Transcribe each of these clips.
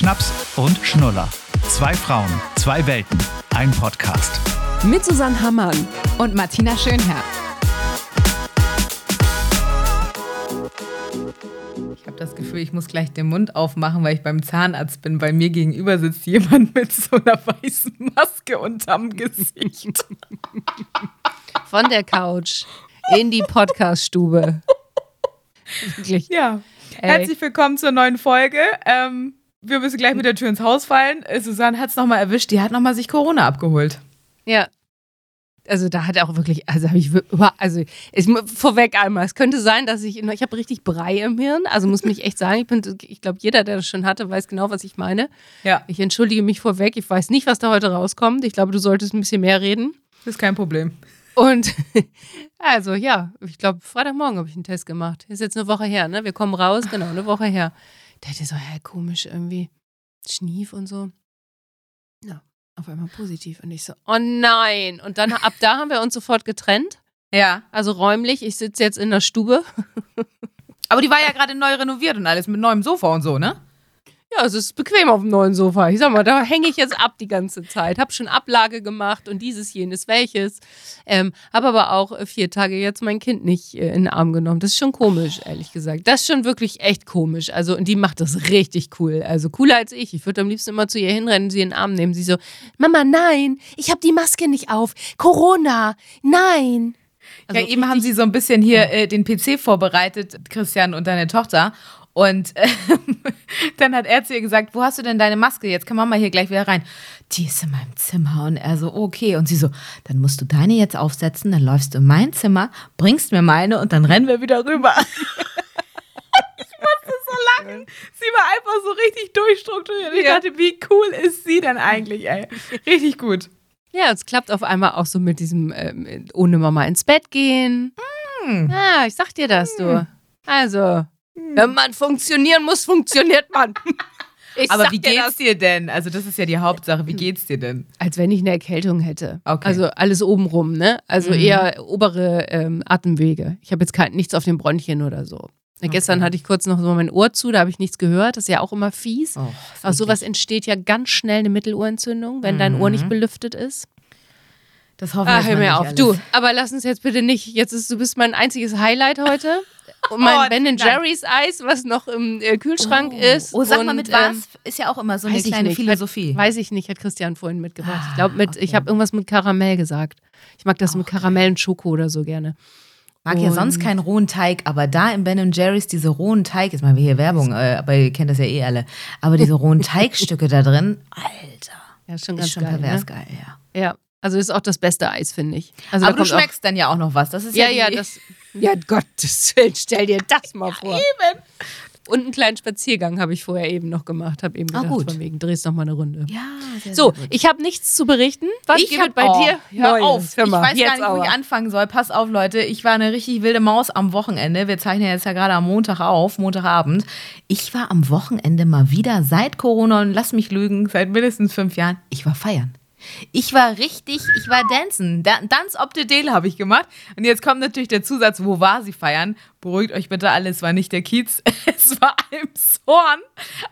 Schnaps und Schnuller. Zwei Frauen, zwei Welten, ein Podcast. Mit Susanne Hammann und Martina Schönherr. Ich habe das Gefühl, ich muss gleich den Mund aufmachen, weil ich beim Zahnarzt bin. Bei mir gegenüber sitzt jemand mit so einer weißen Maske unterm Gesicht. Von der Couch in die Podcaststube. Wirklich. Ja. Ey. Herzlich willkommen zur neuen Folge. Ähm, wir müssen gleich mit der Tür ins Haus fallen. Susanne hat es nochmal erwischt. Die hat nochmal sich Corona abgeholt. Ja. Also da hat er auch wirklich, also habe ich, also ich, vorweg einmal, es könnte sein, dass ich, ich habe richtig Brei im Hirn, also muss mich echt sagen, ich bin, ich glaube, jeder, der das schon hatte, weiß genau, was ich meine. Ja. Ich entschuldige mich vorweg, ich weiß nicht, was da heute rauskommt. Ich glaube, du solltest ein bisschen mehr reden. Das ist kein Problem. Und also ja, ich glaube, Freitagmorgen habe ich einen Test gemacht. Ist jetzt eine Woche her, ne? Wir kommen raus, genau, eine Woche her. Der hatte so, hä, komisch irgendwie. Schnief und so. Ja, auf einmal positiv. Und ich so, oh nein. Und dann ab da haben wir uns sofort getrennt. Ja. Also räumlich. Ich sitze jetzt in der Stube. Aber die war ja gerade neu renoviert und alles mit neuem Sofa und so, ne? Ja, es ist bequem auf dem neuen Sofa. Ich sag mal, da hänge ich jetzt ab die ganze Zeit. Hab schon Ablage gemacht und dieses, jenes, welches. Ähm, hab aber auch äh, vier Tage jetzt mein Kind nicht äh, in den Arm genommen. Das ist schon komisch, ehrlich gesagt. Das ist schon wirklich echt komisch. Also, und die macht das richtig cool. Also cooler als ich. Ich würde am liebsten immer zu ihr hinrennen, sie in den Arm nehmen. Sie so, Mama, nein, ich habe die Maske nicht auf. Corona, nein. Also ja, eben haben sie so ein bisschen hier äh, den PC vorbereitet, Christian und deine Tochter. Und äh, dann hat er zu ihr gesagt, wo hast du denn deine Maske? Jetzt kann Mama hier gleich wieder rein. Die ist in meinem Zimmer. Und er so, okay. Und sie so, dann musst du deine jetzt aufsetzen, dann läufst du in mein Zimmer, bringst mir meine und dann rennen wir wieder rüber. ich musste so lachen. Sie war einfach so richtig durchstrukturiert. Ich ja. dachte, wie cool ist sie denn eigentlich, ey? Richtig gut. Ja, es klappt auf einmal auch so mit diesem ähm, ohne Mama ins Bett gehen. Mm. Ja, ich sag dir das, du. Mm. Also, wenn man funktionieren muss, funktioniert man. Ich Aber wie geht's dir denn? Also, das ist ja die Hauptsache. Wie geht's dir denn? Als wenn ich eine Erkältung hätte. Okay. Also alles obenrum, ne? Also mhm. eher obere ähm, Atemwege. Ich habe jetzt kein, nichts auf den Bronchien oder so. Okay. Gestern hatte ich kurz noch so mein Ohr zu, da habe ich nichts gehört. Das ist ja auch immer fies. Oh, Aus sowas entsteht ja ganz schnell eine Mittelohrentzündung, wenn mhm. dein Ohr nicht belüftet ist. Das hoffen wir ah, hör mir auf. Alles. Du, aber lass uns jetzt bitte nicht. Jetzt ist du bist mein einziges Highlight heute. Und mein oh, Ben Jerry's Eis, was noch im äh, Kühlschrank oh. ist. Oh, sag und, mal mit was? Ähm, ist ja auch immer so eine kleine Philosophie. Hat, weiß ich nicht, hat Christian vorhin mitgebracht. ich glaube, mit, okay. ich habe irgendwas mit Karamell gesagt. Ich mag das oh, mit Karamell und Schoko oder so gerne. Mag und ja sonst keinen rohen Teig, aber da im Ben Jerry's diese rohen Teig, jetzt mal wir hier Werbung, äh, aber ihr kennt das ja eh alle, aber diese rohen Teigstücke da drin, Alter. Ja, schon ganz ist schon geil, pervers ne? geil, ja. Ja, also ist auch das beste Eis, finde ich. Also aber du schmeckst auch, dann ja auch noch was. Das ist ja, ja, ja das, ja, Gottes Willen, stell dir das mal vor. Eben. Und einen kleinen Spaziergang habe ich vorher eben noch gemacht. Habe eben ah, gedacht, ah, gut. von wegen, drehst noch mal eine Runde. Ja, sehr, So, sehr ich habe nichts zu berichten. Was ich gibt bei oh, dir? Hör Neues. auf. Hör mal, ich weiß gar nicht, aber. wo ich anfangen soll. Pass auf, Leute. Ich war eine richtig wilde Maus am Wochenende. Wir zeichnen jetzt ja gerade am Montag auf, Montagabend. Ich war am Wochenende mal wieder seit Corona und lass mich lügen, seit mindestens fünf Jahren. Ich war feiern. Ich war richtig, ich war dancen. Dance op the Dale habe ich gemacht. Und jetzt kommt natürlich der Zusatz, wo war sie feiern? Beruhigt euch bitte alle, es war nicht der Kiez, es war Zorn.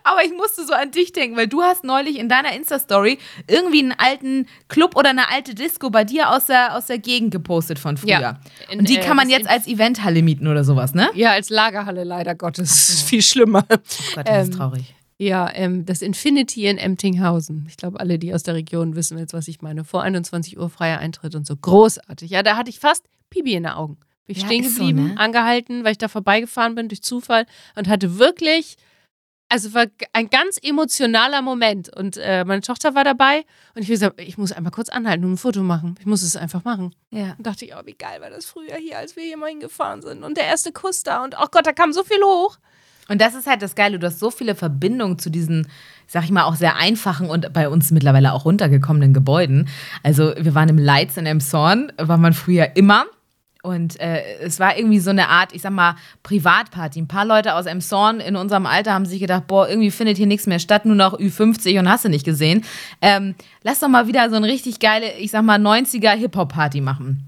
Aber ich musste so an dich denken, weil du hast neulich in deiner Insta-Story irgendwie einen alten Club oder eine alte Disco bei dir aus der, aus der Gegend gepostet von früher. Ja, in, Und die äh, kann man jetzt als Eventhalle mieten oder sowas, ne? Ja, als Lagerhalle leider Gottes. Ist viel schlimmer. Oh Gott, das ähm, ist traurig. Ja, ähm, das Infinity in Emtinghausen. Ich glaube, alle, die aus der Region wissen jetzt, was ich meine. Vor 21 Uhr freier Eintritt und so. Großartig. Ja, da hatte ich fast Pibi in den Augen. Bin ich ja, stehen geblieben, so, ne? angehalten, weil ich da vorbeigefahren bin durch Zufall und hatte wirklich, also war ein ganz emotionaler Moment. Und äh, meine Tochter war dabei und ich gesagt, ich muss einmal kurz anhalten und ein Foto machen. Ich muss es einfach machen. Ja. Und dachte ich, oh, wie geil war das früher hier, als wir hier mal hingefahren sind. Und der erste Kuss da und oh Gott, da kam so viel hoch. Und das ist halt das Geile. Du hast so viele Verbindungen zu diesen, sag ich mal, auch sehr einfachen und bei uns mittlerweile auch runtergekommenen Gebäuden. Also, wir waren im Leitz in Emshorn, war man früher immer. Und äh, es war irgendwie so eine Art, ich sag mal, Privatparty. Ein paar Leute aus Emshorn in unserem Alter haben sich gedacht, boah, irgendwie findet hier nichts mehr statt, nur noch Ü50 und hast du nicht gesehen. Ähm, lass doch mal wieder so eine richtig geile, ich sag mal, 90er Hip-Hop-Party machen.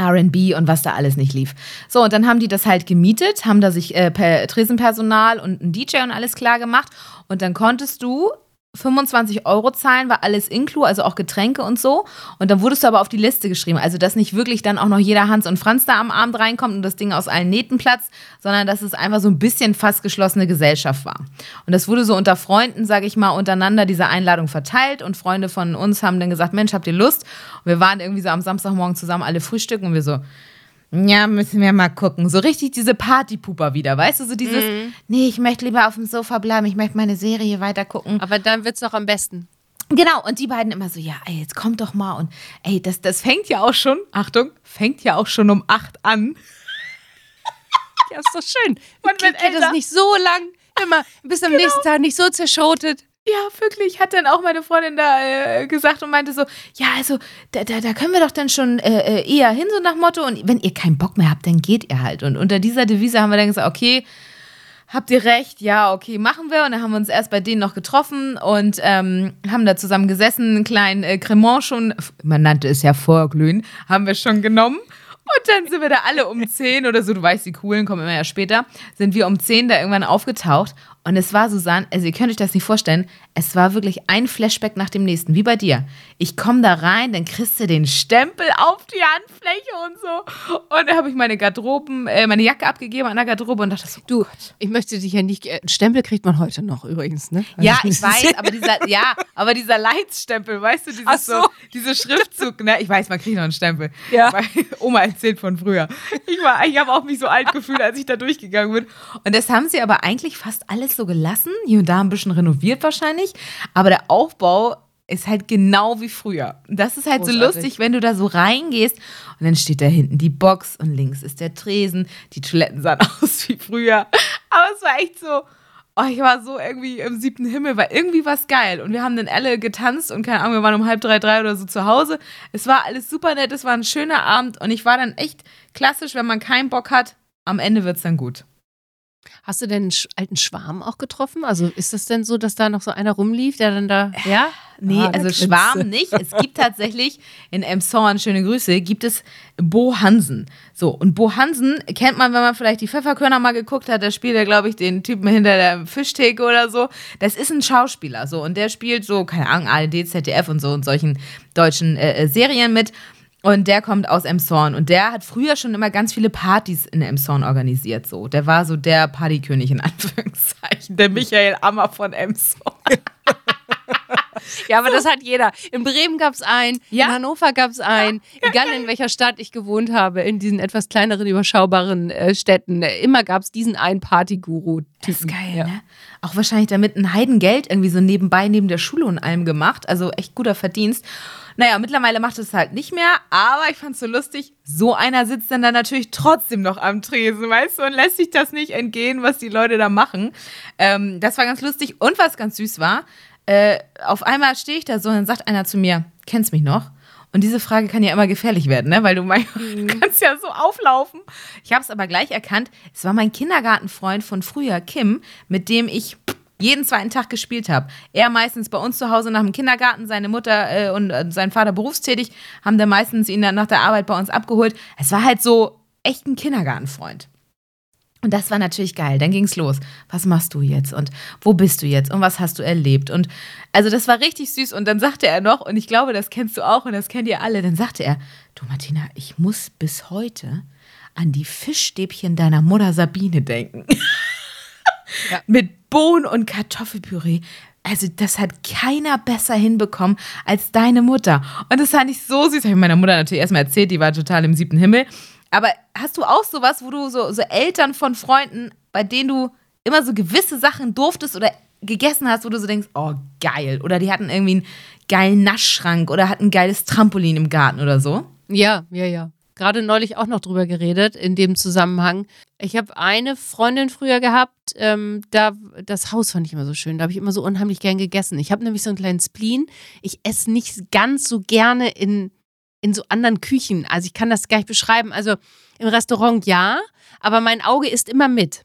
RB und was da alles nicht lief. So, und dann haben die das halt gemietet, haben da sich äh, per Tresenpersonal und ein DJ und alles klar gemacht. Und dann konntest du 25 Euro zahlen, war alles inklu, also auch Getränke und so. Und dann wurdest du aber auf die Liste geschrieben. Also, dass nicht wirklich dann auch noch jeder Hans und Franz da am Abend reinkommt und das Ding aus allen Nähten platzt, sondern dass es einfach so ein bisschen fast geschlossene Gesellschaft war. Und das wurde so unter Freunden, sage ich mal, untereinander diese Einladung verteilt. Und Freunde von uns haben dann gesagt: Mensch, habt ihr Lust? Und wir waren irgendwie so am Samstagmorgen zusammen alle frühstücken und wir so, ja, müssen wir mal gucken. So richtig diese Partypuper wieder, weißt du? So dieses, mhm. nee, ich möchte lieber auf dem Sofa bleiben, ich möchte meine Serie weiter gucken. Aber dann wird es doch am besten. Genau, und die beiden immer so, ja, ey, jetzt kommt doch mal und ey, das, das fängt ja auch schon, Achtung, fängt ja auch schon um acht an. Ja, ist doch schön. Und wenn geht das nicht so lang, immer bis am genau. nächsten Tag nicht so zerschotet. Ja, wirklich, hat dann auch meine Freundin da äh, gesagt und meinte so, ja, also da, da, da können wir doch dann schon äh, äh, eher hin, so nach Motto. Und wenn ihr keinen Bock mehr habt, dann geht ihr halt. Und unter dieser Devise haben wir dann gesagt, okay, habt ihr recht, ja, okay, machen wir. Und dann haben wir uns erst bei denen noch getroffen und ähm, haben da zusammen gesessen, einen kleinen äh, Cremant schon, man nannte es ja Vorglühen, haben wir schon genommen. Und dann sind wir da alle um 10 oder so, du weißt, die Coolen kommen immer ja später, sind wir um 10 da irgendwann aufgetaucht und es war, Susanne, also ihr könnt euch das nicht vorstellen, es war wirklich ein Flashback nach dem nächsten, wie bei dir. Ich komme da rein, dann kriegst du den Stempel auf die Handfläche und so. Und dann habe ich meine Garderoben, äh, meine Jacke abgegeben an der Garderobe und dachte so, du, Gott. ich möchte dich ja nicht, äh, Stempel kriegt man heute noch übrigens, ne? Also ja, ich weiß, aber dieser, ja, aber dieser Leitstempel, weißt du, dieses so. so, diese Schriftzug, ne? Ich weiß, man kriegt noch einen Stempel. Ja. Weil Oma erzählt von früher. Ich war, ich habe auch mich so alt gefühlt, als ich da durchgegangen bin. Und das haben sie aber eigentlich fast alles so gelassen. Hier und da ein bisschen renoviert wahrscheinlich. Aber der Aufbau ist halt genau wie früher. Das ist halt Großartig. so lustig, wenn du da so reingehst und dann steht da hinten die Box und links ist der Tresen. Die Toiletten sahen aus wie früher. Aber es war echt so, oh, ich war so irgendwie im siebten Himmel, weil irgendwie war es geil. Und wir haben dann alle getanzt und keine Ahnung, wir waren um halb drei, drei oder so zu Hause. Es war alles super nett, es war ein schöner Abend und ich war dann echt klassisch, wenn man keinen Bock hat, am Ende wird es dann gut. Hast du denn einen alten Schwarm auch getroffen? Also ist das denn so, dass da noch so einer rumlief, der dann da, ja? Nee, ah, also Schwarm nicht. Es gibt tatsächlich in Emshorn, schöne Grüße, gibt es Bo Hansen. So, und Bo Hansen kennt man, wenn man vielleicht die Pfefferkörner mal geguckt hat, da spielt er, glaube ich, den Typen hinter der Fischtheke oder so. Das ist ein Schauspieler, so, und der spielt so, keine Ahnung, ARD, ZDF und so und solchen deutschen äh, äh Serien mit. Und der kommt aus Emshorn und der hat früher schon immer ganz viele Partys in Emshorn organisiert. So, der war so der Partykönig in Anführungszeichen, der Michael Ammer von Emshorn. ja, aber das hat jeder. In Bremen gab es einen, ja? in Hannover gab es einen, ja, egal in welcher Stadt ich gewohnt habe, in diesen etwas kleineren, überschaubaren äh, Städten. Immer gab es diesen einen Partyguru. Das ist geil, ja. ne? Auch wahrscheinlich damit ein Heidengeld irgendwie so nebenbei, neben der Schule und allem gemacht. Also echt guter Verdienst. Naja, mittlerweile macht es halt nicht mehr, aber ich fand es so lustig. So einer sitzt dann da natürlich trotzdem noch am Tresen, weißt du, und lässt sich das nicht entgehen, was die Leute da machen. Ähm, das war ganz lustig. Und was ganz süß war, äh, auf einmal stehe ich da so und dann sagt einer zu mir, kennst mich noch? Und diese Frage kann ja immer gefährlich werden, ne? weil du, mein, mhm. kannst ja so auflaufen. Ich habe es aber gleich erkannt. Es war mein Kindergartenfreund von früher, Kim, mit dem ich jeden zweiten Tag gespielt habe. Er meistens bei uns zu Hause nach dem Kindergarten, seine Mutter äh, und äh, sein Vater berufstätig, haben dann meistens ihn dann nach der Arbeit bei uns abgeholt. Es war halt so echt ein Kindergartenfreund. Und das war natürlich geil. Dann ging es los. Was machst du jetzt? Und wo bist du jetzt? Und was hast du erlebt? Und also das war richtig süß. Und dann sagte er noch, und ich glaube, das kennst du auch und das kennt ihr alle, dann sagte er, du Martina, ich muss bis heute an die Fischstäbchen deiner Mutter Sabine denken. Ja. Mit Bohnen und Kartoffelpüree. Also, das hat keiner besser hinbekommen als deine Mutter. Und das fand ich so süß. Habe ich meiner Mutter natürlich erstmal erzählt, die war total im siebten Himmel. Aber hast du auch sowas, wo du so, so Eltern von Freunden, bei denen du immer so gewisse Sachen durftest oder gegessen hast, wo du so denkst, oh geil. Oder die hatten irgendwie einen geilen Naschschrank oder hatten ein geiles Trampolin im Garten oder so. Ja, ja, ja gerade neulich auch noch drüber geredet in dem Zusammenhang. Ich habe eine Freundin früher gehabt, ähm, da das Haus fand ich immer so schön. Da habe ich immer so unheimlich gern gegessen. Ich habe nämlich so einen kleinen Spleen. Ich esse nicht ganz so gerne in, in so anderen Küchen. Also ich kann das gar nicht beschreiben. Also im Restaurant ja, aber mein Auge isst immer mit.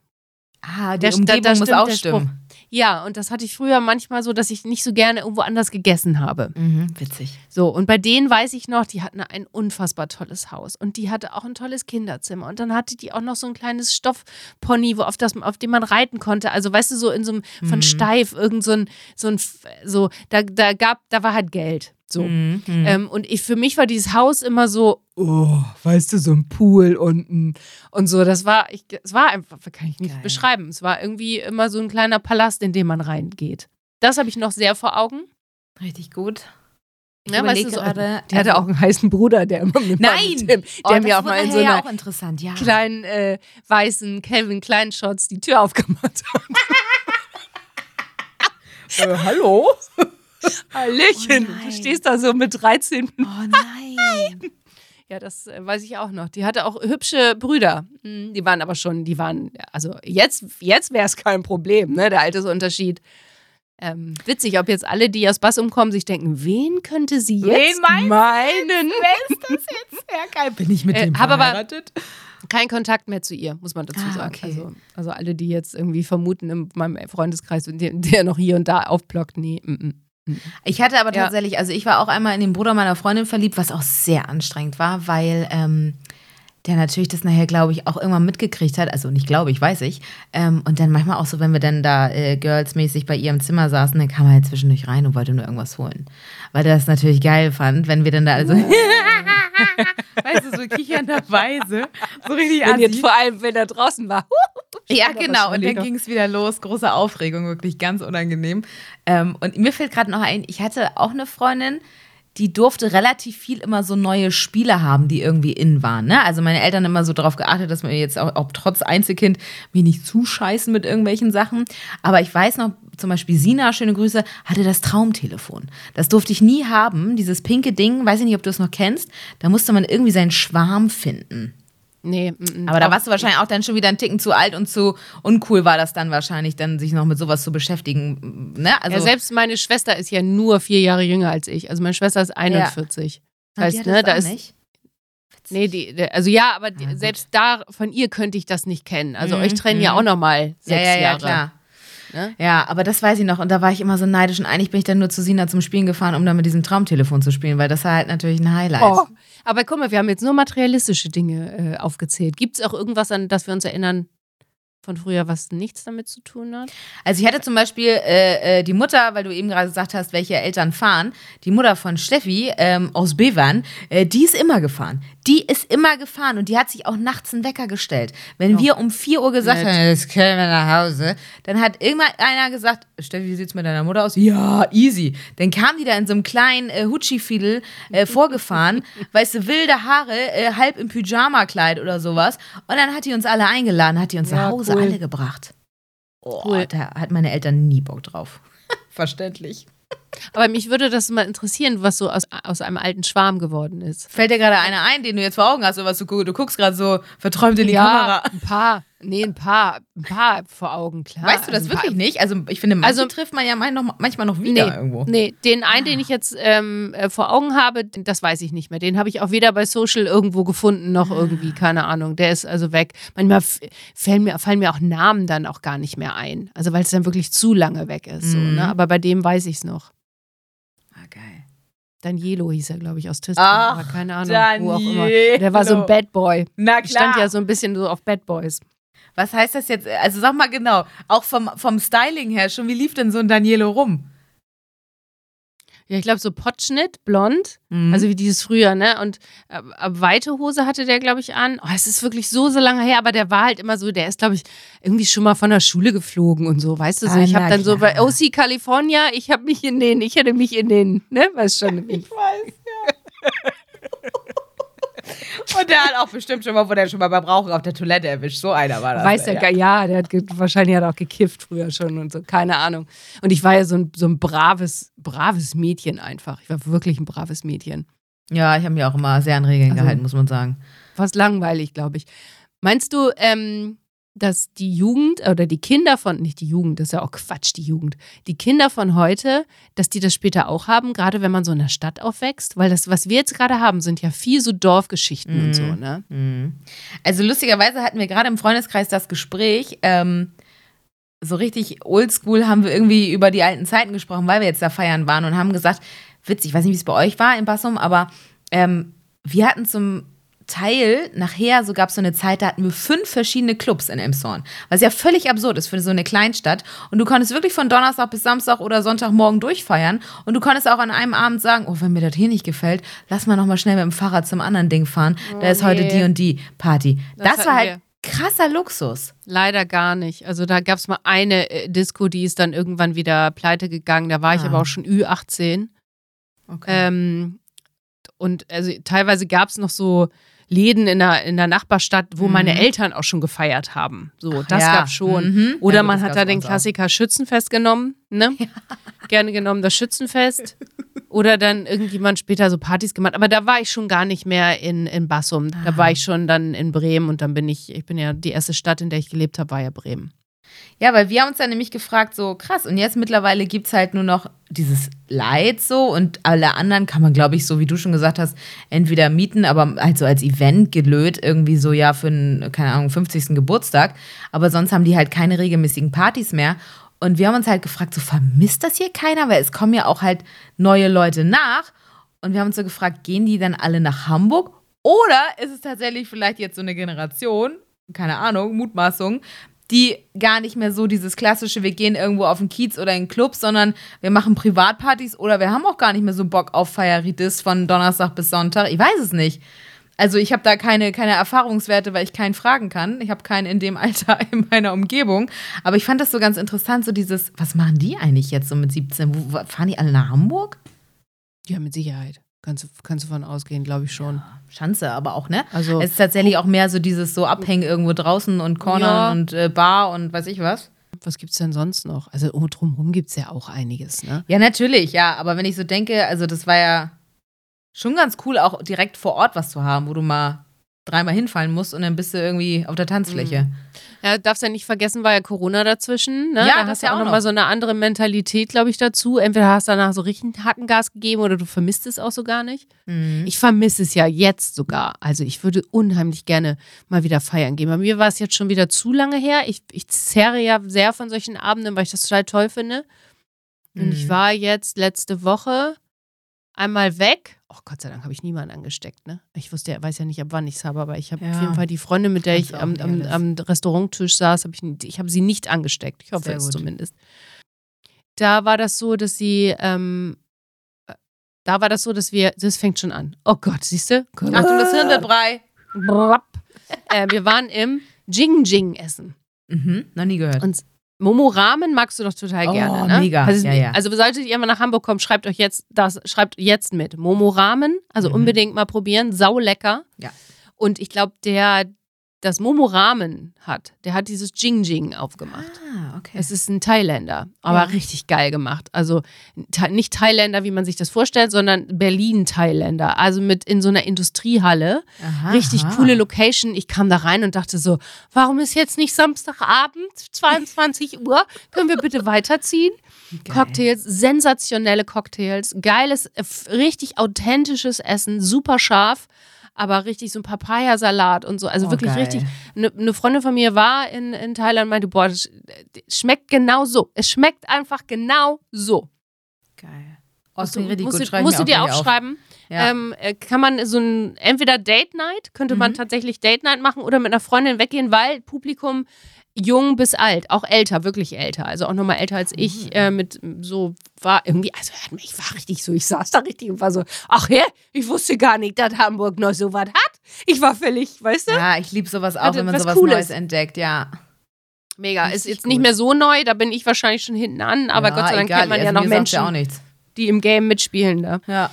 Ah, die der, Umgebung da, da muss auch stimmen. Ja, und das hatte ich früher manchmal so, dass ich nicht so gerne irgendwo anders gegessen habe. Mhm, witzig. So, und bei denen weiß ich noch, die hatten ein unfassbar tolles Haus und die hatte auch ein tolles Kinderzimmer. Und dann hatte die auch noch so ein kleines Stoffpony, wo auf, das, auf dem man reiten konnte. Also, weißt du, so in so einem, von mhm. Steif, irgend so ein, so ein, so, da, da gab, da war halt Geld. So. Mhm, mhm. Ähm, und ich, für mich war dieses Haus immer so, oh, weißt du, so ein Pool unten und so. Das war, ich, es war einfach, kann ich nicht Geil. beschreiben. Es war irgendwie immer so ein kleiner Palast, in den man reingeht. Das habe ich noch sehr vor Augen. Richtig gut. Ich ja, weißt du, so, der also, hatte auch einen heißen Bruder, der immer mit Nein! Dem, der oh, mir auch mal in so einer ja. kleinen äh, weißen Calvin Klein Shots die Tür aufgemacht hat. äh, hallo? Hallöchen, oh du stehst da so mit 13. Oh nein. Ja, das äh, weiß ich auch noch. Die hatte auch hübsche Brüder. Hm, die waren aber schon, die waren, also jetzt, jetzt wäre es kein Problem, ne, der Altersunterschied. Ähm, witzig, ob jetzt alle, die aus Bass umkommen, sich denken, wen könnte sie jetzt wen meinen? Wer ist das jetzt? Ja, geil. Bin ich mit äh, dem verheiratet? Aber kein Kontakt mehr zu ihr, muss man dazu ah, sagen. Okay. Also, also, alle, die jetzt irgendwie vermuten in meinem Freundeskreis, der, der noch hier und da aufblockt, nee, m -m. Mhm. Ich hatte aber tatsächlich, ja. also ich war auch einmal in den Bruder meiner Freundin verliebt, was auch sehr anstrengend war, weil ähm, der natürlich das nachher, glaube ich, auch irgendwann mitgekriegt hat. Also nicht glaube ich, weiß ich. Ähm, und dann manchmal auch so, wenn wir dann da äh, girlsmäßig bei ihr im Zimmer saßen, dann kam er halt zwischendurch rein und wollte nur irgendwas holen. Weil der das natürlich geil fand, wenn wir dann da also. weißt du, so kichernderweise. So richtig wenn jetzt, Vor allem, wenn er draußen war. ja, genau. Und dann ging es wieder los. Große Aufregung, wirklich ganz unangenehm. Ähm, und mir fällt gerade noch ein, ich hatte auch eine Freundin, die durfte relativ viel immer so neue Spiele haben, die irgendwie in waren. Ne? Also meine Eltern immer so darauf geachtet, dass wir jetzt auch, auch trotz Einzelkind mir nicht zuscheißen mit irgendwelchen Sachen. Aber ich weiß noch, zum Beispiel Sina, schöne Grüße, hatte das Traumtelefon. Das durfte ich nie haben, dieses pinke Ding, weiß ich nicht, ob du es noch kennst. Da musste man irgendwie seinen Schwarm finden. Nee, m -m, aber da warst du wahrscheinlich auch dann schon wieder ein Ticken zu alt und zu uncool war das dann wahrscheinlich, dann sich noch mit sowas zu beschäftigen. Ne? Also ja, selbst meine Schwester ist ja nur vier Jahre jünger als ich. Also meine Schwester ist 41. Ja. Das heißt, ne, da ist. Nicht? Nee, die, also ja, aber die, selbst da von ihr könnte ich das nicht kennen. Also mhm, euch trennen ja mhm. auch nochmal sechs ja, ja, Jahre. Klar. Ne? Ja, aber das weiß ich noch. Und da war ich immer so neidisch. Und eigentlich bin ich dann nur zu Sina zum Spielen gefahren, um dann mit diesem Traumtelefon zu spielen, weil das war halt natürlich ein Highlight. Oh. Aber guck mal, wir haben jetzt nur materialistische Dinge äh, aufgezählt. Gibt es auch irgendwas, an das wir uns erinnern, von früher, was nichts damit zu tun hat? Also ich hatte zum Beispiel äh, äh, die Mutter, weil du eben gerade gesagt hast, welche Eltern fahren, die Mutter von Steffi ähm, aus Bevern, äh, die ist immer gefahren. Die ist immer gefahren und die hat sich auch nachts einen Wecker gestellt. Wenn oh. wir um 4 Uhr gesagt haben, jetzt können wir nach Hause, dann hat irgendwann einer gesagt, Steffi, wie sieht's mit deiner Mutter aus? Ja, easy. Dann kam die da in so einem kleinen äh, Hutschi-Fiedel äh, vorgefahren, weißt du, wilde Haare, äh, halb im Pyjama-Kleid oder sowas. Und dann hat die uns alle eingeladen, hat die uns ja, nach Hause cool. alle gebracht. Oh, cool. da hat meine Eltern nie Bock drauf. Verständlich. Aber mich würde das mal interessieren, was so aus, aus einem alten Schwarm geworden ist. Fällt dir gerade einer ein, den du jetzt vor Augen hast, oder was du, du guckst gerade so verträumt in die ja, Kamera? Ein paar. Nee, ein paar, ein paar vor Augen, klar. Weißt du das wirklich paar. nicht? Also ich finde, manche also, trifft man ja manchmal noch wieder nee, irgendwo. Nee, den einen, den ich jetzt ähm, äh, vor Augen habe, das weiß ich nicht mehr. Den habe ich auch weder bei Social irgendwo gefunden, noch irgendwie, keine Ahnung. Der ist also weg. Manchmal fallen mir, fallen mir auch Namen dann auch gar nicht mehr ein. Also weil es dann wirklich zu lange weg ist. Mhm. So, ne? Aber bei dem weiß ich es noch. Geil. Danielo hieß er, glaube ich, aus Tristan. aber keine Ahnung, Danielo. wo auch immer. Der war so ein Bad Boy. Na klar. Ich stand ja so ein bisschen so auf Bad Boys. Was heißt das jetzt? Also sag mal genau, auch vom, vom Styling her schon, wie lief denn so ein Danielo rum? Ja, ich glaube so Potschnitt, blond, mhm. also wie dieses früher, ne? Und äh, weite Hose hatte der, glaube ich, an. Oh, es ist wirklich so, so lange her, aber der war halt immer so, der ist, glaube ich, irgendwie schon mal von der Schule geflogen und so, weißt du so. Ah, ich habe dann klar. so bei OC California, ich habe mich in den, ich hätte mich in den, ne? Weißt schon. ich weiß, ja. Und der hat auch bestimmt schon mal, wo der schon mal beim Rauchen auf der Toilette erwischt. So einer war das. Weiß der, ja. ja, der hat wahrscheinlich hat auch gekifft früher schon und so, keine Ahnung. Und ich war ja so ein, so ein braves, braves Mädchen einfach. Ich war wirklich ein braves Mädchen. Ja, ich habe mich auch immer sehr an Regeln also, gehalten, muss man sagen. Fast langweilig, glaube ich. Meinst du, ähm, dass die Jugend oder die Kinder von, nicht die Jugend, das ist ja auch Quatsch, die Jugend, die Kinder von heute, dass die das später auch haben, gerade wenn man so in der Stadt aufwächst? Weil das, was wir jetzt gerade haben, sind ja viel so Dorfgeschichten mhm. und so, ne? Mhm. Also lustigerweise hatten wir gerade im Freundeskreis das Gespräch, ähm, so richtig oldschool haben wir irgendwie über die alten Zeiten gesprochen, weil wir jetzt da feiern waren und haben gesagt, witzig, ich weiß nicht, wie es bei euch war in Bassum, aber ähm, wir hatten zum Teil, nachher, so gab es so eine Zeit, da hatten wir fünf verschiedene Clubs in Emshorn. Was ja völlig absurd ist für so eine Kleinstadt. Und du konntest wirklich von Donnerstag bis Samstag oder Sonntagmorgen durchfeiern. Und du konntest auch an einem Abend sagen, oh, wenn mir das hier nicht gefällt, lass mal nochmal schnell mit dem Fahrrad zum anderen Ding fahren. Oh, da ist nee. heute die und die Party. Das, das war halt wir. krasser Luxus. Leider gar nicht. Also da gab es mal eine äh, Disco, die ist dann irgendwann wieder pleite gegangen. Da war ah. ich aber auch schon Ü18. Okay. Ähm, und also teilweise gab es noch so Läden in der, in der Nachbarstadt, wo mhm. meine Eltern auch schon gefeiert haben. So, das ja. gab schon. Mhm. Oder ja, man hat da den Klassiker auch. Schützenfest genommen, ne? Ja. Gerne genommen das Schützenfest. Oder dann irgendjemand später so Partys gemacht. Aber da war ich schon gar nicht mehr in, in Bassum. Da ah. war ich schon dann in Bremen und dann bin ich, ich bin ja, die erste Stadt, in der ich gelebt habe, war ja Bremen. Ja, weil wir haben uns dann nämlich gefragt, so krass, und jetzt mittlerweile gibt es halt nur noch dieses Light so und alle anderen kann man, glaube ich, so wie du schon gesagt hast, entweder mieten, aber halt so als Event gelöt, irgendwie so ja für einen, keine Ahnung, 50. Geburtstag. Aber sonst haben die halt keine regelmäßigen Partys mehr. Und wir haben uns halt gefragt, so vermisst das hier keiner? Weil es kommen ja auch halt neue Leute nach. Und wir haben uns so gefragt, gehen die dann alle nach Hamburg? Oder ist es tatsächlich vielleicht jetzt so eine Generation, keine Ahnung, Mutmaßung, die gar nicht mehr so dieses klassische, wir gehen irgendwo auf den Kiez oder in den Club, sondern wir machen Privatpartys oder wir haben auch gar nicht mehr so Bock auf Feieritis von Donnerstag bis Sonntag. Ich weiß es nicht. Also ich habe da keine, keine Erfahrungswerte, weil ich keinen fragen kann. Ich habe keinen in dem Alter in meiner Umgebung. Aber ich fand das so ganz interessant, so dieses, was machen die eigentlich jetzt so mit 17? Wo, fahren die alle nach Hamburg? Ja, mit Sicherheit. Kannst du, kannst du von ausgehen, glaube ich schon. Ja, Schanze, aber auch, ne? Also, es ist tatsächlich auch mehr so dieses so Abhängen irgendwo draußen und Corner ja. und äh, Bar und weiß ich was. Was gibt es denn sonst noch? Also drumherum gibt es ja auch einiges, ne? Ja, natürlich, ja. Aber wenn ich so denke, also das war ja schon ganz cool, auch direkt vor Ort was zu haben, wo du mal dreimal hinfallen musst und dann bist du irgendwie auf der Tanzfläche. Mhm. Ja, darfst ja nicht vergessen, war ja Corona dazwischen. Ne? Ja, da hast du ja auch nochmal so eine andere Mentalität, glaube ich, dazu. Entweder hast du danach so richtig harten Gas gegeben oder du vermisst es auch so gar nicht. Mhm. Ich vermisse es ja jetzt sogar. Also ich würde unheimlich gerne mal wieder feiern gehen. Bei mir war es jetzt schon wieder zu lange her. Ich, ich zerre ja sehr von solchen Abenden, weil ich das total toll finde. Und mhm. ich war jetzt letzte Woche einmal weg. Oh Gott sei Dank habe ich niemanden angesteckt, ne? Ich wusste ja, weiß ja nicht, ab wann ich es habe, aber ich habe ja. auf jeden Fall die Freundin, mit der ich am, am, am, Restauranttisch saß, habe ich, ich habe sie nicht angesteckt. Ich hoffe es zumindest. Da war das so, dass sie, ähm, äh, da war das so, dass wir, das fängt schon an. Oh Gott, siehst du? Achtung, das Hirn wird brei. äh, wir waren im Jing Jing essen. Mhm, noch nie gehört. Und Momo Ramen magst du doch total oh, gerne, ne? Mega. Also, ja, ja. also solltet ihr mal nach Hamburg kommen, schreibt euch jetzt das, schreibt jetzt mit. Momo Ramen, also mhm. unbedingt mal probieren, sau lecker. Ja. Und ich glaube, der das Momo Ramen hat, der hat dieses Jing Jing aufgemacht. Ah, okay. Es ist ein Thailänder, aber ja. richtig geil gemacht. Also nicht Thailänder, wie man sich das vorstellt, sondern Berlin-Thailänder. Also mit in so einer Industriehalle. Aha, richtig aha. coole Location. Ich kam da rein und dachte so, warum ist jetzt nicht Samstagabend, 22 Uhr? Können wir bitte weiterziehen? Geil. Cocktails, sensationelle Cocktails, geiles, richtig authentisches Essen, super scharf aber richtig so ein Papayasalat und so. Also oh, wirklich geil. richtig. Eine ne Freundin von mir war in, in Thailand und meinte, boah, das schmeckt genau so. Es schmeckt einfach genau so. Geil. Musst du, musst du, musst du dir aufschreiben. Auf. Ja. Ähm, äh, kann man so ein, entweder Date Night, könnte mhm. man tatsächlich Date Night machen oder mit einer Freundin weggehen, weil Publikum jung bis alt, auch älter, wirklich älter, also auch nochmal älter als ich, mhm. äh, mit so war irgendwie, also ich war richtig so, ich saß da richtig und war so, ach hä, ich wusste gar nicht, dass Hamburg noch so was hat. Ich war völlig, weißt du? Ja, ich liebe sowas auch, wenn man sowas Cooles. Neues entdeckt, ja. Mega, ist jetzt gut. nicht mehr so neu, da bin ich wahrscheinlich schon hinten an, aber ja, Gott sei Dank egal, kennt man ja noch Menschen, ja die im Game mitspielen da. Ja.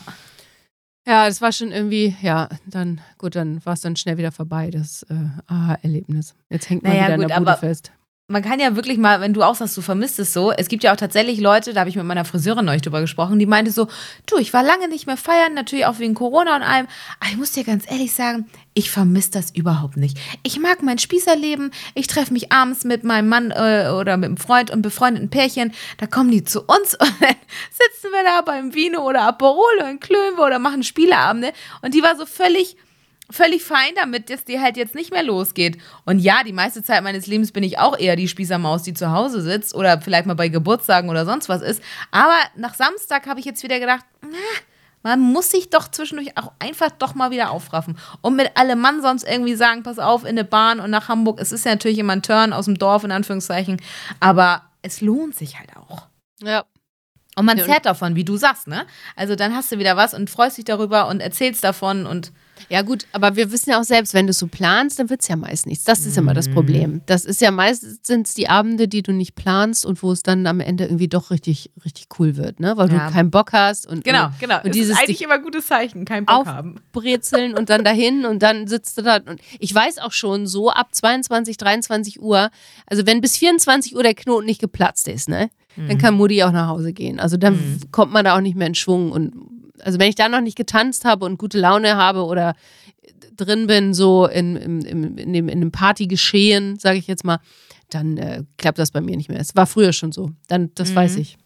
Ja, das war schon irgendwie, ja, dann, gut, dann war es dann schnell wieder vorbei, das äh, Aha-Erlebnis. Jetzt hängt man naja, wieder gut, in der Bude fest man kann ja wirklich mal, wenn du auch sagst, du vermisst es so, es gibt ja auch tatsächlich Leute, da habe ich mit meiner Friseurin neulich drüber gesprochen, die meinte so, du, ich war lange nicht mehr feiern, natürlich auch wegen Corona und allem, aber ich muss dir ganz ehrlich sagen, ich vermisse das überhaupt nicht. Ich mag mein Spießerleben, ich treffe mich abends mit meinem Mann äh, oder mit einem Freund und befreundeten Pärchen, da kommen die zu uns und dann sitzen wir da beim Vino oder Aperol und klönen wir oder machen Spieleabende und die war so völlig völlig fein damit, dass die halt jetzt nicht mehr losgeht. Und ja, die meiste Zeit meines Lebens bin ich auch eher die Spießermaus, die zu Hause sitzt oder vielleicht mal bei Geburtstagen oder sonst was ist. Aber nach Samstag habe ich jetzt wieder gedacht, na, man muss sich doch zwischendurch auch einfach doch mal wieder aufraffen. Und mit allem Mann sonst irgendwie sagen, pass auf, in eine Bahn und nach Hamburg. Es ist ja natürlich immer ein Turn aus dem Dorf, in Anführungszeichen. Aber es lohnt sich halt auch. Ja. Und man zerrt davon, wie du sagst, ne? Also dann hast du wieder was und freust dich darüber und erzählst davon und ja, gut, aber wir wissen ja auch selbst, wenn du so planst, dann wird es ja meist nichts. Das ist mhm. immer das mhm. Problem. Das ist ja meistens die Abende, die du nicht planst und wo es dann am Ende irgendwie doch richtig, richtig cool wird, ne? Weil ja. du keinen Bock hast und genau, und, genau. Und das dieses ist eigentlich immer ein gutes Zeichen, keinen Bock haben. Brezeln und dann dahin und dann sitzt du da und ich weiß auch schon so ab 22, 23 Uhr, also wenn bis 24 Uhr der Knoten nicht geplatzt ist, ne? Dann mhm. kann Mutti auch nach Hause gehen. Also dann mhm. kommt man da auch nicht mehr in Schwung und also wenn ich da noch nicht getanzt habe und gute Laune habe oder drin bin, so in, in, in, in dem, in dem Partygeschehen, sage ich jetzt mal, dann äh, klappt das bei mir nicht mehr. Es war früher schon so. Dann, das mhm. weiß ich.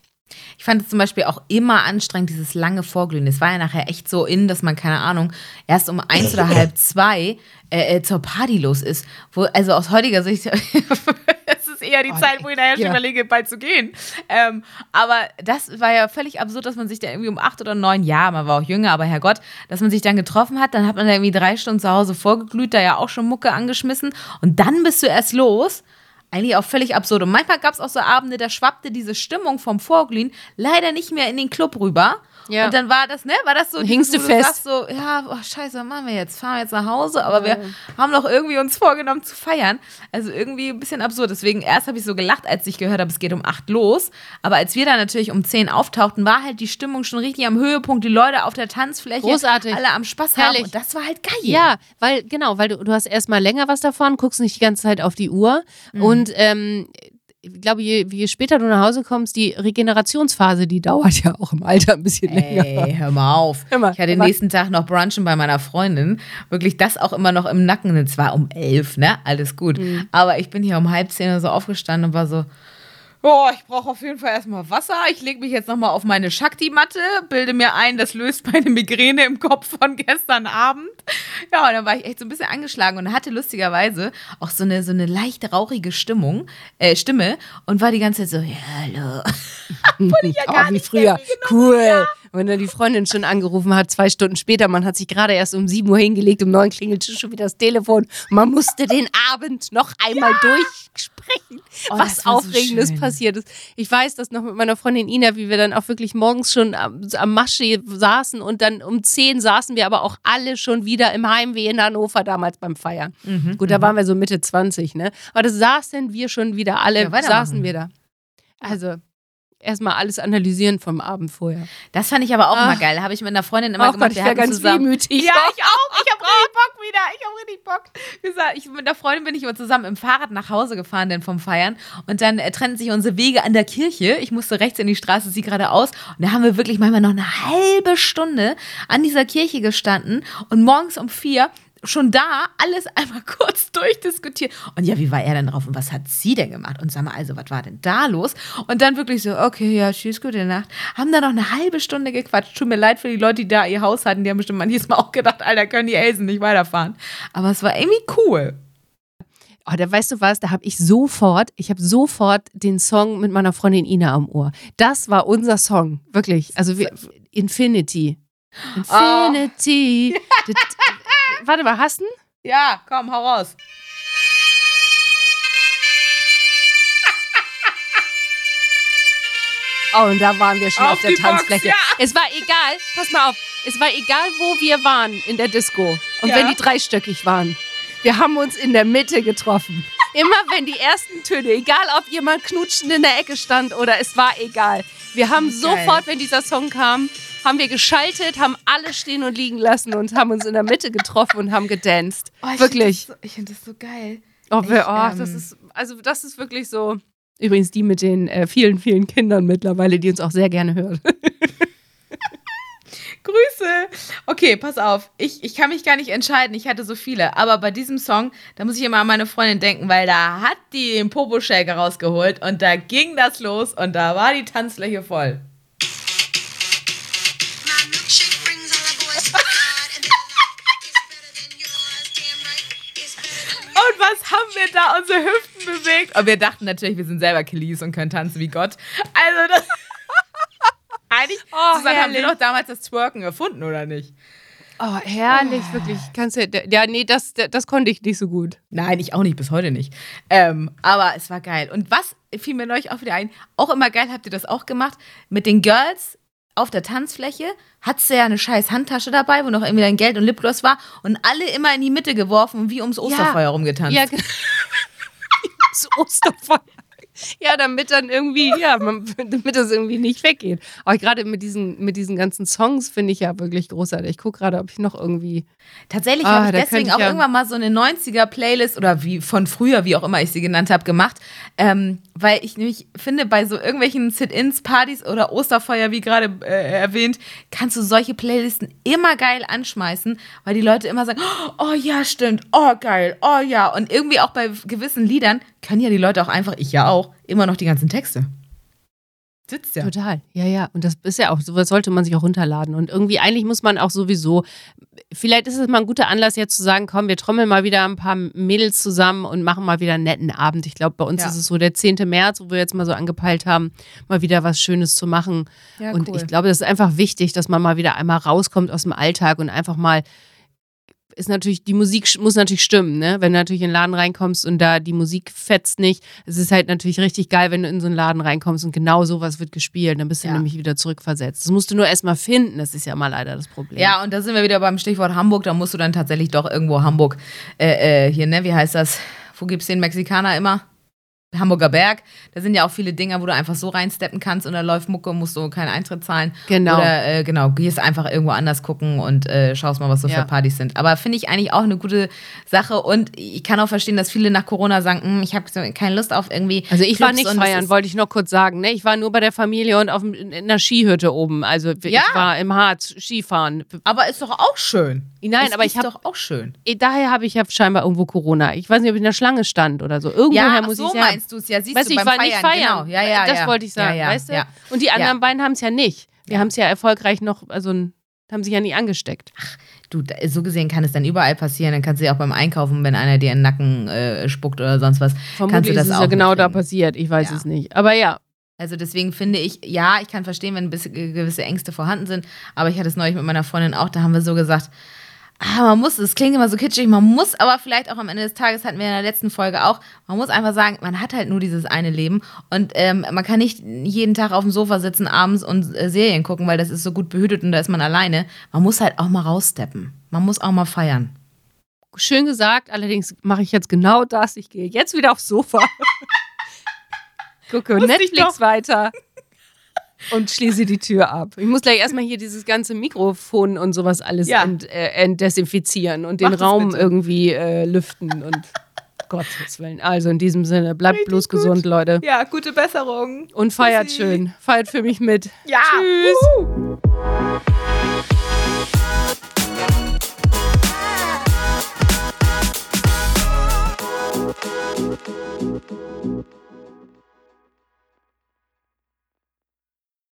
Ich fand es zum Beispiel auch immer anstrengend, dieses lange Vorglühen. Es war ja nachher echt so in, dass man, keine Ahnung, erst um eins oder halb zwei äh, äh, zur Party los ist. Wo, also aus heutiger Sicht eher die oh, Zeit, wo ich nachher schon überlege, bald zu gehen. Ähm, aber das war ja völlig absurd, dass man sich da irgendwie um acht oder neun, ja, man war auch jünger, aber Herrgott, dass man sich dann getroffen hat, dann hat man da irgendwie drei Stunden zu Hause vorgeglüht, da ja auch schon Mucke angeschmissen und dann bist du erst los eigentlich auch völlig absurd. Und manchmal gab es auch so Abende, da schwappte diese Stimmung vom Vorglühen leider nicht mehr in den Club rüber. Ja. Und dann war das, ne, war das so, hingst du fest. so, ja, oh, scheiße, was machen wir jetzt? Fahren wir jetzt nach Hause? Aber ja. wir haben doch irgendwie uns vorgenommen zu feiern. Also irgendwie ein bisschen absurd. Deswegen erst habe ich so gelacht, als ich gehört habe, es geht um acht los. Aber als wir dann natürlich um zehn auftauchten, war halt die Stimmung schon richtig am Höhepunkt. Die Leute auf der Tanzfläche, Großartig. alle am Spaß Herrlich. haben. Und das war halt geil. Ja, weil, genau, weil du, du hast erstmal länger was davon, guckst nicht die ganze Zeit auf die Uhr. Mhm. Und ähm, ich glaube, je, je später du nach Hause kommst, die Regenerationsphase, die dauert ja auch im Alter ein bisschen Ey, länger. hör mal auf. Hör mal, ich hatte den nächsten Tag noch Brunchen bei meiner Freundin. Wirklich das auch immer noch im Nacken. Es war um elf, ne? Alles gut. Mhm. Aber ich bin hier um halb zehn oder so aufgestanden und war so, Oh, ich brauche auf jeden Fall erstmal Wasser. Ich lege mich jetzt nochmal auf meine Shakti-Matte, bilde mir ein, das löst meine Migräne im Kopf von gestern Abend. Ja, und dann war ich echt so ein bisschen angeschlagen und hatte lustigerweise auch so eine, so eine leicht rauchige Stimmung, äh, Stimme und war die ganze Zeit so, ja, hallo. Obwohl ich ja gar oh, wie früher. Cool. Ja wenn dann die Freundin schon angerufen hat, zwei Stunden später, man hat sich gerade erst um 7 Uhr hingelegt, um 9 klingelt schon wieder das Telefon. Man musste den Abend noch einmal ja. durchsprechen, oh, was Aufregendes so passiert ist. Ich weiß das noch mit meiner Freundin Ina, wie wir dann auch wirklich morgens schon am, am Masche saßen und dann um 10 saßen wir aber auch alle schon wieder im Heimweh in Hannover damals beim Feiern. Mhm, Gut, da mhm. waren wir so Mitte 20, ne? Aber da saßen wir schon wieder alle, ja, saßen wir da. Also, erstmal alles analysieren vom Abend vorher. Das fand ich aber auch Ach. immer geil. Habe ich mit einer Freundin immer Ach gemacht. Gott, ich wäre ganz zusammen. wehmütig. Ja, ich auch. Ich habe richtig Bock wieder. Ich habe richtig Bock. Gesagt, ich, mit einer Freundin bin ich immer zusammen im Fahrrad nach Hause gefahren, denn vom Feiern. Und dann äh, trennten sich unsere Wege an der Kirche. Ich musste rechts in die Straße, sie geradeaus. Und da haben wir wirklich manchmal noch eine halbe Stunde an dieser Kirche gestanden. Und morgens um vier schon da alles einmal kurz durchdiskutiert. Und ja, wie war er denn drauf und was hat sie denn gemacht? Und sag mal, also, was war denn da los? Und dann wirklich so, okay, ja, tschüss, gute Nacht. Haben da noch eine halbe Stunde gequatscht. Tut mir leid für die Leute, die da ihr Haus hatten. Die haben bestimmt manches Mal auch gedacht, Alter, können die Elsen nicht weiterfahren. Aber es war irgendwie cool. Oh, da weißt du was, da habe ich sofort, ich habe sofort den Song mit meiner Freundin Ina am Ohr. Das war unser Song, wirklich. Also wir, Infinity. Infinity. Oh. warte mal, hast du Ja, komm, hau raus. Oh, und da waren wir schon auf, auf der Tanzfläche. Box, ja. Es war egal, pass mal auf, es war egal, wo wir waren in der Disco. Und ja. wenn die dreistöckig waren. Wir haben uns in der Mitte getroffen. Immer wenn die ersten Töne, egal ob jemand knutschend in der Ecke stand oder es war egal. Wir haben Geil. sofort, wenn dieser Song kam, haben wir geschaltet, haben alle stehen und liegen lassen und haben uns in der Mitte getroffen und haben gedanced. Oh, ich wirklich. Find so, ich finde das so geil. Oh, ich, oh ähm, das ist, also das ist wirklich so. Übrigens die mit den äh, vielen, vielen Kindern mittlerweile, die uns auch sehr gerne hören. Grüße. Okay, pass auf. Ich, ich kann mich gar nicht entscheiden. Ich hatte so viele. Aber bei diesem Song, da muss ich immer an meine Freundin denken, weil da hat die den Popo-Shaker rausgeholt und da ging das los und da war die Tanzfläche voll. Haben wir da unsere Hüften bewegt. Und wir dachten natürlich, wir sind selber Killies und können tanzen wie Gott. Also das. Eigentlich oh, Susanne, haben wir doch damals das Twerken erfunden, oder nicht? Oh, herrlich, oh. wirklich. Kannst du, ja, nee, das, das konnte ich nicht so gut. Nein, ich auch nicht, bis heute nicht. Ähm, aber es war geil. Und was fiel mir neulich auch wieder ein? Auch immer geil, habt ihr das auch gemacht? Mit den Girls auf der Tanzfläche hattest du ja eine scheiß Handtasche dabei, wo noch irgendwie dein Geld und Lipgloss war und alle immer in die Mitte geworfen und wie ums Osterfeuer ja. rumgetanzt. Ja, ums Osterfeuer. Ja, damit dann irgendwie, ja, man, damit das irgendwie nicht weggeht. Aber gerade mit diesen, mit diesen ganzen Songs finde ich ja wirklich großartig. Ich gucke gerade, ob ich noch irgendwie. Tatsächlich ah, habe ich deswegen ich auch ja irgendwann mal so eine 90er-Playlist oder wie von früher, wie auch immer ich sie genannt habe, gemacht. Ähm, weil ich nämlich finde, bei so irgendwelchen Sit-Ins, Partys oder Osterfeuer, wie gerade äh, erwähnt, kannst du solche Playlisten immer geil anschmeißen, weil die Leute immer sagen, oh ja, stimmt, oh geil, oh ja. Und irgendwie auch bei gewissen Liedern können ja die Leute auch einfach, ich ja auch, immer noch die ganzen Texte. Sitzt ja. Total, ja, ja. Und das ist ja auch, sowas sollte man sich auch runterladen. Und irgendwie, eigentlich muss man auch sowieso, vielleicht ist es mal ein guter Anlass, jetzt zu sagen, komm, wir trommeln mal wieder ein paar Mädels zusammen und machen mal wieder einen netten Abend. Ich glaube, bei uns ja. ist es so der 10. März, wo wir jetzt mal so angepeilt haben, mal wieder was Schönes zu machen. Ja, und cool. ich glaube, das ist einfach wichtig, dass man mal wieder einmal rauskommt aus dem Alltag und einfach mal ist natürlich, die Musik muss natürlich stimmen, ne? Wenn du natürlich in den Laden reinkommst und da die Musik fetzt nicht, es ist halt natürlich richtig geil, wenn du in so einen Laden reinkommst und genau sowas wird gespielt, dann bist du ja. nämlich wieder zurückversetzt. Das musst du nur erstmal finden, das ist ja mal leider das Problem. Ja, und da sind wir wieder beim Stichwort Hamburg, da musst du dann tatsächlich doch irgendwo Hamburg, äh, äh, hier, ne, wie heißt das? Wo gibt es den Mexikaner immer? Hamburger Berg, da sind ja auch viele Dinger, wo du einfach so reinsteppen kannst und da läuft Mucke, musst du keinen Eintritt zahlen. Genau. Oder äh, genau, gehst einfach irgendwo anders gucken und äh, schaust mal, was so ja. für Partys sind. Aber finde ich eigentlich auch eine gute Sache und ich kann auch verstehen, dass viele nach Corona sagen, hm, ich habe keine Lust auf irgendwie. Also ich Clubs war nicht feiern, wollte ich noch kurz sagen. Ne? Ich war nur bei der Familie und auf, in einer Skihütte oben. Also ja. ich war im Harz Skifahren. Aber ist doch auch schön. Nein, es aber ich habe doch auch schön. Daher habe ich ja scheinbar irgendwo Corona. Ich weiß nicht, ob ich in der Schlange stand oder so. Irgendwoher ja, muss so ich ja. meinst du es ja. Siehst weißt du, ich war feiern, nicht feiern. Genau. Ja, ja, das ja. wollte ich sagen, ja, weißt du? Und die anderen beiden haben es ja nicht. Wir haben es ja erfolgreich noch, also haben sich ja nie angesteckt. Ach, du, so gesehen kann es dann überall passieren. Dann kannst du ja auch beim Einkaufen, wenn einer dir in den Nacken äh, spuckt oder sonst was, Vermutlich kannst du das ist es auch ja genau da passiert. Ich weiß es nicht. Aber ja, also deswegen finde ich, ja, ich kann verstehen, wenn gewisse Ängste vorhanden sind, aber ich hatte es neulich mit meiner Freundin auch, da haben wir so gesagt, ah, man muss, es klingt immer so kitschig, man muss aber vielleicht auch am Ende des Tages, hatten wir in der letzten Folge auch, man muss einfach sagen, man hat halt nur dieses eine Leben und ähm, man kann nicht jeden Tag auf dem Sofa sitzen abends und äh, Serien gucken, weil das ist so gut behütet und da ist man alleine. Man muss halt auch mal raussteppen. Man muss auch mal feiern. Schön gesagt, allerdings mache ich jetzt genau das. Ich gehe jetzt wieder aufs Sofa. Gucke Netflix weiter und schließe die Tür ab. Ich muss gleich erstmal hier dieses ganze Mikrofon und sowas alles ja. ent, äh, entdesinfizieren und Mach den Raum irgendwie äh, lüften und Gottes Willen. Also in diesem Sinne, bleibt Richtig bloß gut. gesund, Leute. Ja, gute Besserung. Und feiert Bussi. schön. Feiert für mich mit. Ja. Tschüss. Uh.